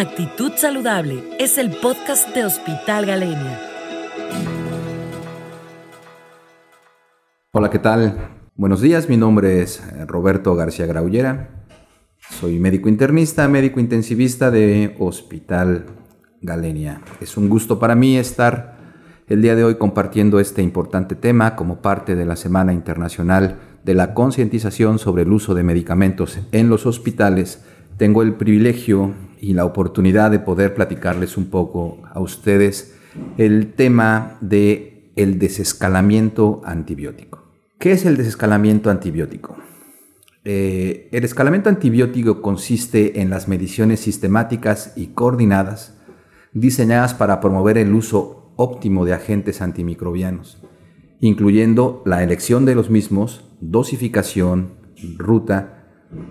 Actitud Saludable es el podcast de Hospital Galenia. Hola, ¿qué tal? Buenos días, mi nombre es eh, Roberto García Graullera. Soy médico internista, médico intensivista de Hospital Galenia. Es un gusto para mí estar el día de hoy compartiendo este importante tema como parte de la Semana Internacional de la Concientización sobre el Uso de Medicamentos en los Hospitales. Tengo el privilegio y la oportunidad de poder platicarles un poco a ustedes el tema de el desescalamiento antibiótico. ¿Qué es el desescalamiento antibiótico? Eh, el escalamiento antibiótico consiste en las mediciones sistemáticas y coordinadas diseñadas para promover el uso óptimo de agentes antimicrobianos, incluyendo la elección de los mismos, dosificación, ruta,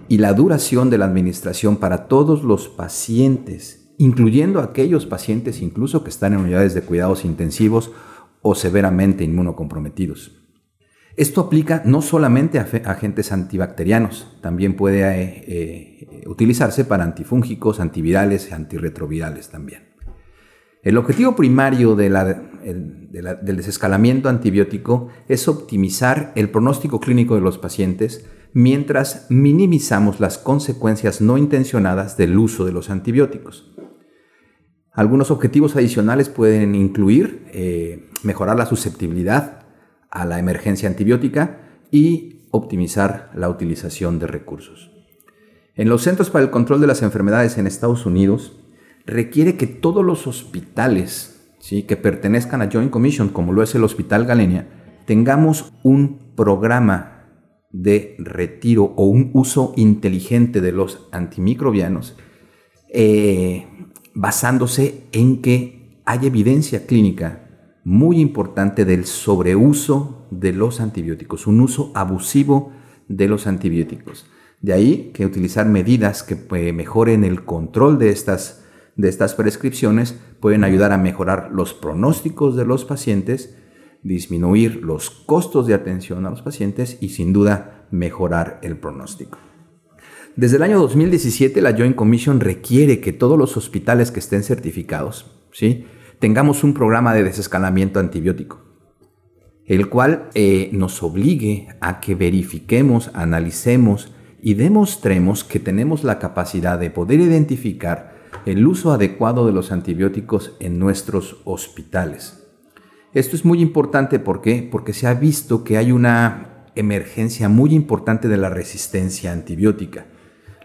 y la duración de la administración para todos los pacientes, incluyendo aquellos pacientes incluso que están en unidades de cuidados intensivos o severamente inmunocomprometidos. Esto aplica no solamente a agentes antibacterianos, también puede eh, eh, utilizarse para antifúngicos, antivirales y antirretrovirales también. El objetivo primario del desescalamiento antibiótico es optimizar el pronóstico clínico de los pacientes mientras minimizamos las consecuencias no intencionadas del uso de los antibióticos. Algunos objetivos adicionales pueden incluir eh, mejorar la susceptibilidad a la emergencia antibiótica y optimizar la utilización de recursos. En los Centros para el Control de las Enfermedades en Estados Unidos, requiere que todos los hospitales ¿sí? que pertenezcan a Joint Commission, como lo es el Hospital Galenia, tengamos un programa de retiro o un uso inteligente de los antimicrobianos eh, basándose en que hay evidencia clínica muy importante del sobreuso de los antibióticos, un uso abusivo de los antibióticos. De ahí que utilizar medidas que eh, mejoren el control de estas, de estas prescripciones pueden ayudar a mejorar los pronósticos de los pacientes disminuir los costos de atención a los pacientes y sin duda mejorar el pronóstico. Desde el año 2017 la Joint Commission requiere que todos los hospitales que estén certificados ¿sí? tengamos un programa de desescalamiento antibiótico, el cual eh, nos obligue a que verifiquemos, analicemos y demostremos que tenemos la capacidad de poder identificar el uso adecuado de los antibióticos en nuestros hospitales. Esto es muy importante ¿por porque se ha visto que hay una emergencia muy importante de la resistencia antibiótica.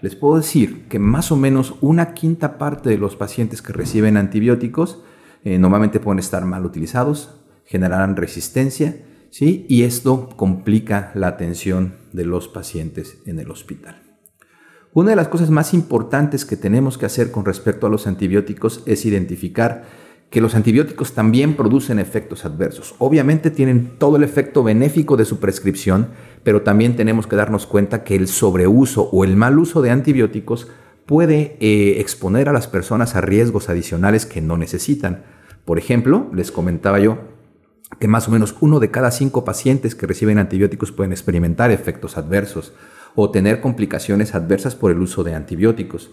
Les puedo decir que más o menos una quinta parte de los pacientes que reciben antibióticos eh, normalmente pueden estar mal utilizados, generarán resistencia, ¿sí? y esto complica la atención de los pacientes en el hospital. Una de las cosas más importantes que tenemos que hacer con respecto a los antibióticos es identificar que los antibióticos también producen efectos adversos. Obviamente tienen todo el efecto benéfico de su prescripción, pero también tenemos que darnos cuenta que el sobreuso o el mal uso de antibióticos puede eh, exponer a las personas a riesgos adicionales que no necesitan. Por ejemplo, les comentaba yo que más o menos uno de cada cinco pacientes que reciben antibióticos pueden experimentar efectos adversos o tener complicaciones adversas por el uso de antibióticos.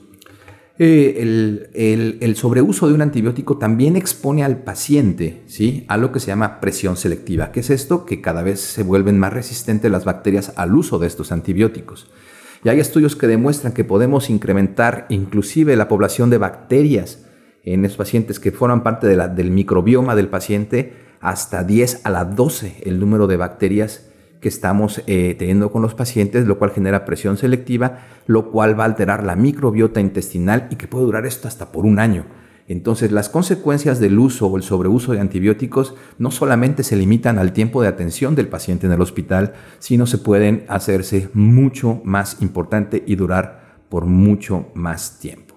Eh, el, sobreuso de un antibiótico también expone al paciente ¿sí? a lo que se llama presión selectiva. ¿Qué es esto? Que cada vez se vuelven más resistentes las bacterias al uso de estos antibióticos. Y hay estudios que demuestran que podemos incrementar inclusive la población de bacterias en esos pacientes que forman parte del microbioma del paciente hasta 10 a la 12 el número de bacterias que estamos eh, teniendo con los pacientes, lo cual genera presión selectiva, lo cual va a alterar la microbiota intestinal y que puede durar esto hasta por un año. Entonces, las consecuencias del uso o el sobreuso de antibióticos no solamente se limitan al tiempo de atención del paciente en el hospital, sino se pueden hacerse mucho más importante y durar por mucho más tiempo.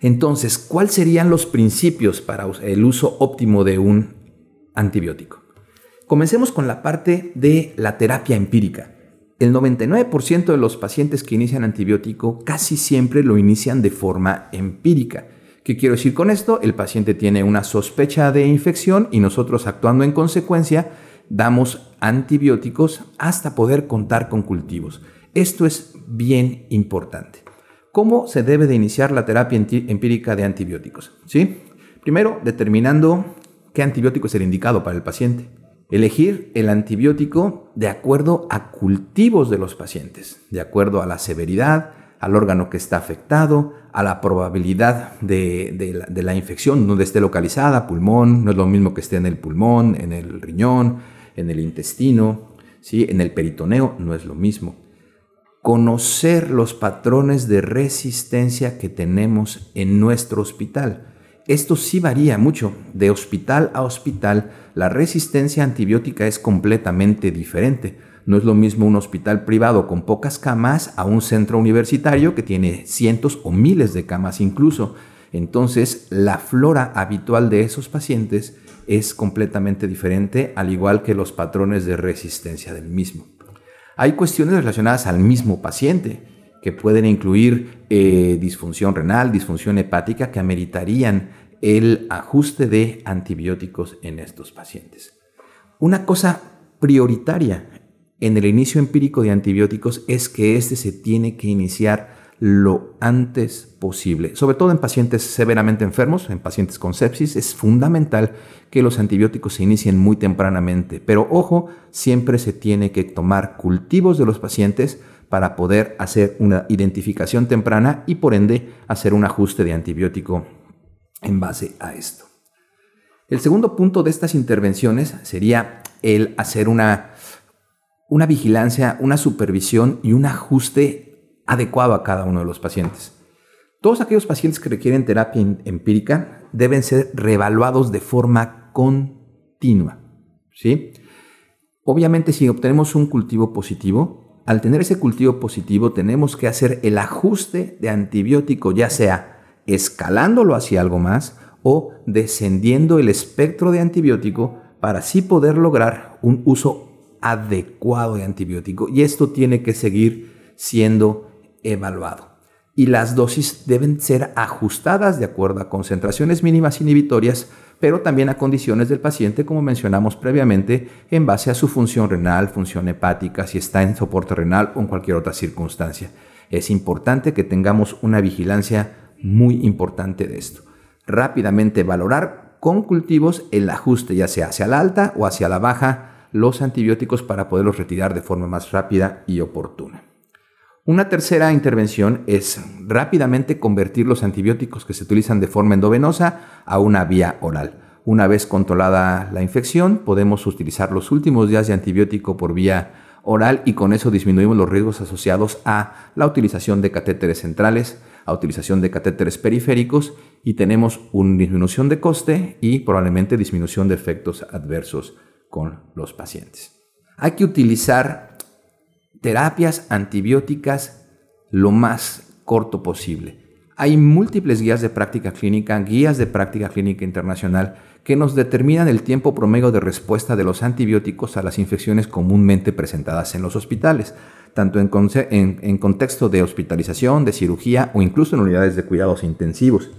Entonces, ¿cuáles serían los principios para el uso óptimo de un antibiótico? Comencemos con la parte de la terapia empírica. El 99% de los pacientes que inician antibiótico casi siempre lo inician de forma empírica. ¿Qué quiero decir con esto? El paciente tiene una sospecha de infección y nosotros actuando en consecuencia damos antibióticos hasta poder contar con cultivos. Esto es bien importante. ¿Cómo se debe de iniciar la terapia empírica de antibióticos? ¿Sí? Primero, determinando qué antibiótico es el indicado para el paciente. Elegir el antibiótico de acuerdo a cultivos de los pacientes, de acuerdo a la severidad, al órgano que está afectado, a la probabilidad de, la, infección, donde esté localizada, pulmón, no es lo mismo que esté en el pulmón, en el riñón, en el intestino, ¿sí? en el peritoneo, no es lo mismo conocer los patrones de resistencia que tenemos en nuestro hospital. Esto sí varía mucho. De hospital a hospital, la resistencia antibiótica es completamente diferente. No es lo mismo un hospital privado con pocas camas a un centro universitario que tiene cientos o miles de camas incluso. Entonces, la flora habitual de esos pacientes es completamente diferente, al igual que los patrones de resistencia del mismo. Hay cuestiones relacionadas al mismo paciente que pueden incluir eh, disfunción renal, disfunción hepática, que ameritarían el ajuste de antibióticos en estos pacientes. Una cosa prioritaria en el inicio empírico de antibióticos es que este se tiene que iniciar lo antes posible. Sobre todo en pacientes severamente enfermos, en pacientes con sepsis, es fundamental que los antibióticos se inicien muy tempranamente. Pero ojo, siempre se tiene que tomar cultivos de los pacientes para poder hacer una identificación temprana y por ende hacer un ajuste de antibiótico en base a esto. El segundo punto de estas intervenciones sería el hacer una, una vigilancia, una supervisión y un ajuste adecuado a cada uno de los pacientes. Todos aquellos pacientes que requieren terapia em-, empírica deben ser reevaluados de forma continua. ¿sí? Obviamente, si obtenemos un cultivo positivo, al tener ese cultivo positivo tenemos que hacer el ajuste de antibiótico, ya sea escalándolo hacia algo más o descendiendo el espectro de antibiótico para así poder lograr un uso adecuado de antibiótico. Y esto tiene que seguir siendo evaluado. Y las dosis deben ser ajustadas de acuerdo a concentraciones mínimas inhibitorias, pero también a condiciones del paciente, como mencionamos previamente, en base a su función renal, función hepática, si está en soporte renal o en cualquier otra circunstancia. Es importante que tengamos una vigilancia muy importante de esto. Rápidamente valorar con cultivos el ajuste, ya sea hacia la alta o hacia la baja, los antibióticos para poderlos retirar de forma más rápida y oportuna. Una tercera intervención es rápidamente convertir los antibióticos que se utilizan de forma endovenosa a una vía oral. Una vez controlada la infección, podemos utilizar los últimos días de antibiótico por vía oral y con eso disminuimos los riesgos asociados a la utilización de catéteres centrales, a utilización de catéteres periféricos y tenemos una disminución de coste y probablemente disminución de efectos adversos con los pacientes. Hay que utilizar terapias antibióticas lo más corto posible. Hay múltiples guías de práctica clínica, guías de práctica clínica internacional que nos determinan el tiempo promedio de respuesta de los antibióticos a las infecciones comúnmente presentadas en los hospitales, tanto en, contexto de hospitalización, de cirugía o incluso en unidades de cuidados intensivos.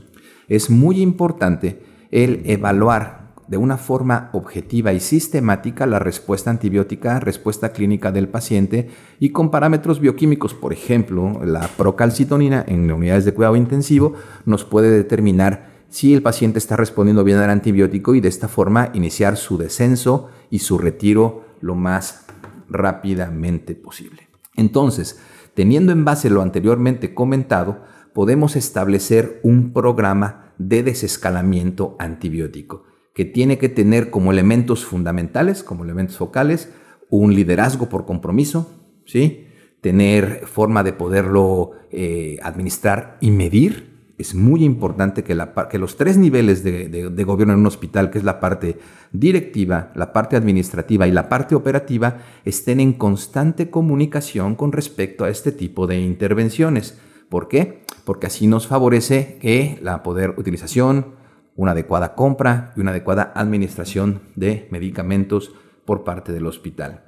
Es muy importante el evaluar de una forma objetiva y sistemática la respuesta antibiótica, respuesta clínica del paciente y con parámetros bioquímicos, por ejemplo, la procalcitonina en unidades de cuidado intensivo nos puede determinar si el paciente está respondiendo bien al antibiótico y de esta forma iniciar su descenso y su retiro lo más rápidamente posible. Entonces, teniendo en base lo anteriormente comentado, podemos establecer un programa de desescalamiento antibiótico que tiene que tener como elementos fundamentales, como elementos focales, un liderazgo por compromiso, ¿sí? tener forma de poderlo eh, administrar y medir. Es muy importante que, los tres niveles de, de, gobierno en un hospital, que es la parte directiva, la parte administrativa y la parte operativa, estén en constante comunicación con respecto a este tipo de intervenciones. ¿Por qué? Porque así nos favorece que la poder utilización, una adecuada compra y una adecuada administración de medicamentos por parte del hospital.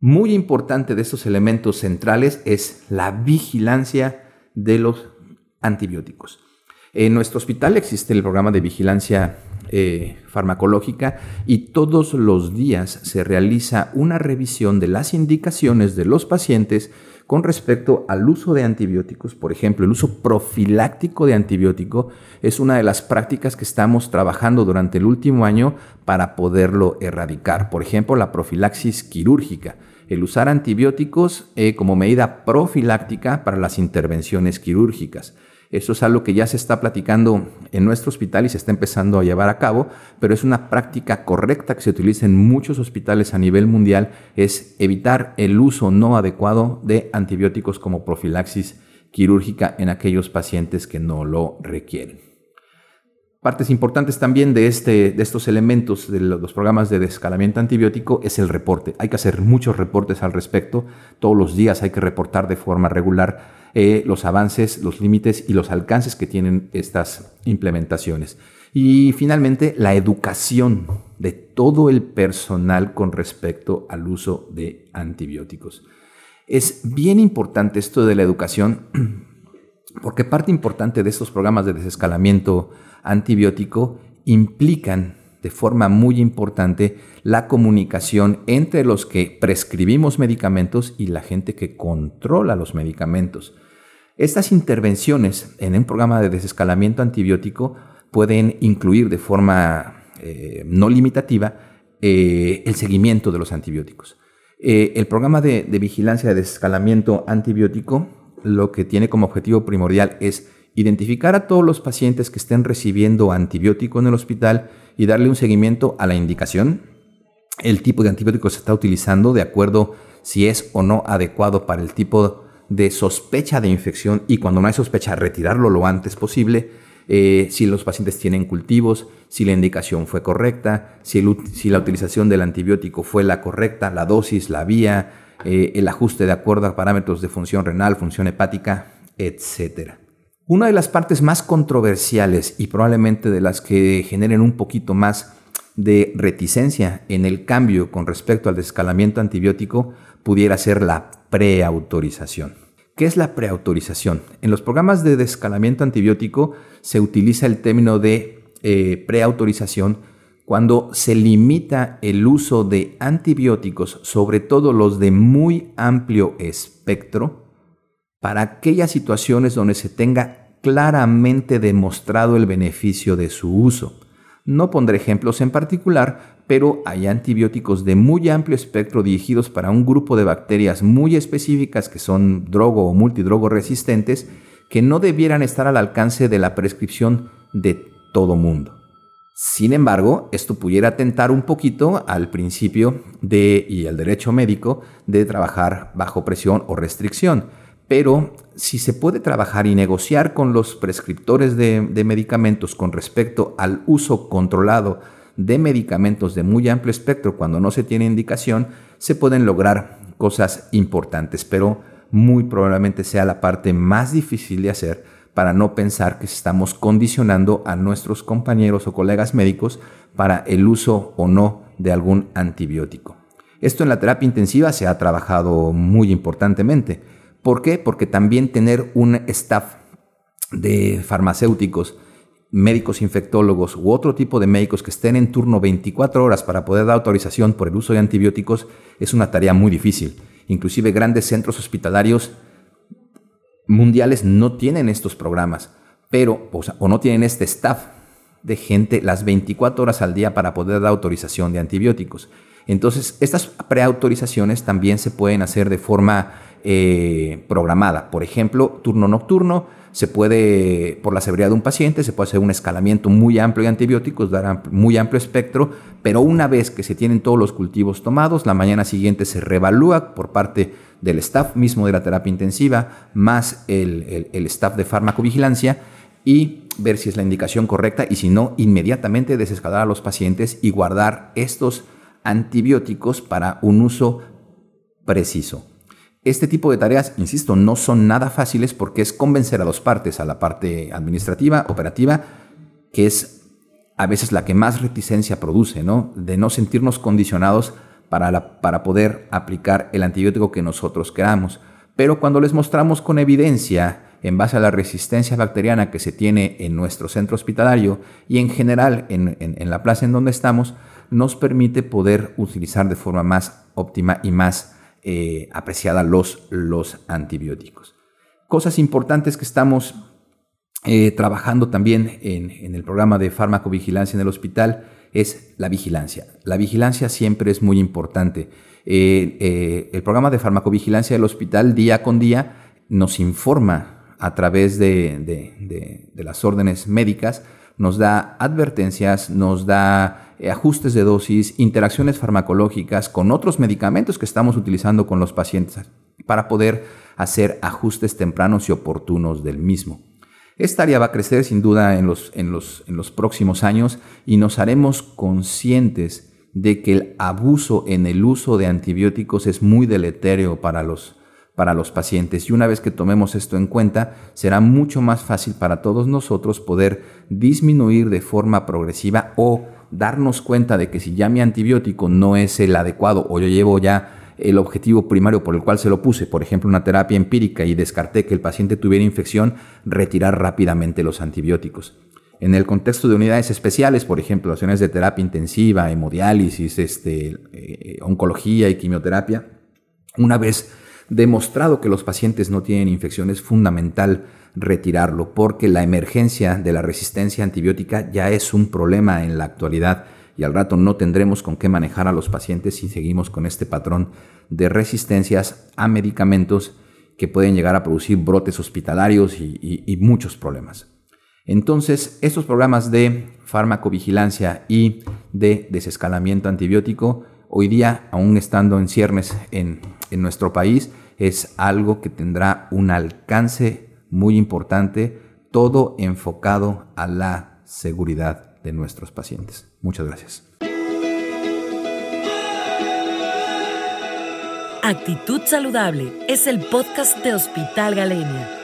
Muy importante de estos elementos centrales es la vigilancia de los antibióticos. En nuestro hospital existe el programa de vigilancia eh, farmacológica y todos los días se realiza una revisión de las indicaciones de los pacientes con respecto al uso de antibióticos. Por ejemplo, el uso profiláctico de antibiótico es una de las prácticas que estamos trabajando durante el último año para poderlo erradicar. Por ejemplo, la profilaxis quirúrgica el usar antibióticos eh, como medida profiláctica para las intervenciones quirúrgicas. Eso es algo que ya se está platicando en nuestro hospital y se está empezando a llevar a cabo, pero es una práctica correcta que se utiliza en muchos hospitales a nivel mundial, es evitar el uso no adecuado de antibióticos como profilaxis quirúrgica en aquellos pacientes que no lo requieren. Partes importantes también de, este, de estos elementos de los programas de descalamiento antibiótico es el reporte. Hay que hacer muchos reportes al respecto. Todos los días hay que reportar de forma regular eh, los avances, los límites y los alcances que tienen estas implementaciones. Y finalmente, la educación de todo el personal con respecto al uso de antibióticos. Es bien importante esto de la educación porque parte importante de estos programas de desescalamiento antibiótico implican de forma muy importante la comunicación entre los que prescribimos medicamentos y la gente que controla los medicamentos. Estas intervenciones en un programa de desescalamiento antibiótico pueden incluir de forma eh, no limitativa eh, el seguimiento de los antibióticos. Eh, el programa de, de vigilancia de desescalamiento antibiótico lo que tiene como objetivo primordial es identificar a todos los pacientes que estén recibiendo antibiótico en el hospital y darle un seguimiento a la indicación, el tipo de antibiótico que se está utilizando de acuerdo si es o no adecuado para el tipo de sospecha de infección y cuando no hay sospecha retirarlo lo antes posible, eh, si los pacientes tienen cultivos, si la indicación fue correcta, si, la utilización del antibiótico fue la correcta, la dosis, la vía, eh, el ajuste de acuerdo a parámetros de función renal, función hepática, etc. Una de las partes más controversiales y probablemente de las que generen un poquito más de reticencia en el cambio con respecto al descalamiento antibiótico pudiera ser la preautorización. ¿Qué es la preautorización? En los programas de descalamiento antibiótico se utiliza el término de eh, preautorización cuando se limita el uso de antibióticos, sobre todo los de muy amplio espectro, para aquellas situaciones donde se tenga claramente demostrado el beneficio de su uso. No pondré ejemplos en particular, pero hay antibióticos de muy amplio espectro dirigidos para un grupo de bacterias muy específicas que son drogo o multidrogo resistentes que no debieran estar al alcance de la prescripción de todo mundo. Sin embargo, esto pudiera atentar un poquito al principio de, y al derecho médico de trabajar bajo presión o restricción. Pero si se puede trabajar y negociar con los prescriptores de medicamentos con respecto al uso controlado de medicamentos de muy amplio espectro cuando no se tiene indicación, se pueden lograr cosas importantes, pero muy probablemente sea la parte más difícil de hacer para no pensar que estamos condicionando a nuestros compañeros o colegas médicos para el uso o no de algún antibiótico. Esto en la terapia intensiva se ha trabajado muy importantemente. ¿Por qué? Porque también tener un staff de farmacéuticos médicos infectólogos u otro tipo de médicos que estén en turno 24 horas para poder dar autorización por el uso de antibióticos es una tarea muy difícil. Inclusive grandes centros hospitalarios mundiales no tienen estos programas, pero o, no tienen este staff de gente las 24 horas al día para poder dar autorización de antibióticos. Entonces, estas preautorizaciones también se pueden hacer de forma eh, programada. Por ejemplo, turno nocturno, se puede, por la severidad de un paciente, se puede hacer un escalamiento muy amplio de antibióticos, dar muy amplio espectro, pero una vez que se tienen todos los cultivos tomados, la mañana siguiente se revalúa por parte del staff mismo de la terapia intensiva, más el, el staff de farmacovigilancia, y ver si es la indicación correcta y si no, inmediatamente desescalar a los pacientes y guardar estos antibióticos para un uso preciso. Este tipo de tareas, insisto, no son nada fáciles porque es convencer a dos partes, a la parte administrativa, operativa, que es a veces la que más reticencia produce, ¿no? De no sentirnos condicionados para, para poder aplicar el antibiótico que nosotros queramos. Pero cuando les mostramos con evidencia, en base a la resistencia bacteriana que se tiene en nuestro centro hospitalario y en general en, en la plaza en donde estamos, nos permite poder utilizar de forma más óptima y más eh, apreciada los, los antibióticos. Cosas importantes que estamos eh, trabajando también en, el programa de farmacovigilancia en el hospital es la vigilancia. La vigilancia siempre es muy importante. Eh, el programa de farmacovigilancia del hospital día con día nos informa a través de las órdenes médicas nos da advertencias, nos da ajustes de dosis, interacciones farmacológicas con otros medicamentos que estamos utilizando con los pacientes para poder hacer ajustes tempranos y oportunos del mismo. Esta área va a crecer sin duda en los, en los, en los próximos años y nos haremos conscientes de que el abuso en el uso de antibióticos es muy deleterio para los, para los pacientes. Y una vez que tomemos esto en cuenta, será mucho más fácil para todos nosotros poder disminuir de forma progresiva o darnos cuenta de que si ya mi antibiótico no es el adecuado o yo llevo ya el objetivo primario por el cual se lo puse, por ejemplo una terapia empírica y descarté que el paciente tuviera infección, retirar rápidamente los antibióticos. En el contexto de unidades especiales, por ejemplo, acciones de terapia intensiva, hemodiálisis, este, eh, oncología y quimioterapia, una vez demostrado que los pacientes no tienen infección, es fundamental retirarlo porque la emergencia de la resistencia antibiótica ya es un problema en la actualidad y al rato no tendremos con qué manejar a los pacientes si seguimos con este patrón de resistencias a medicamentos que pueden llegar a producir brotes hospitalarios y, muchos problemas. Entonces, estos programas de farmacovigilancia y de desescalamiento antibiótico, hoy día, aún estando en ciernes en, en nuestro país es algo que tendrá un alcance muy importante, todo enfocado a la seguridad de nuestros pacientes. Muchas gracias. Actitud Saludable es el podcast de Hospital Galenia.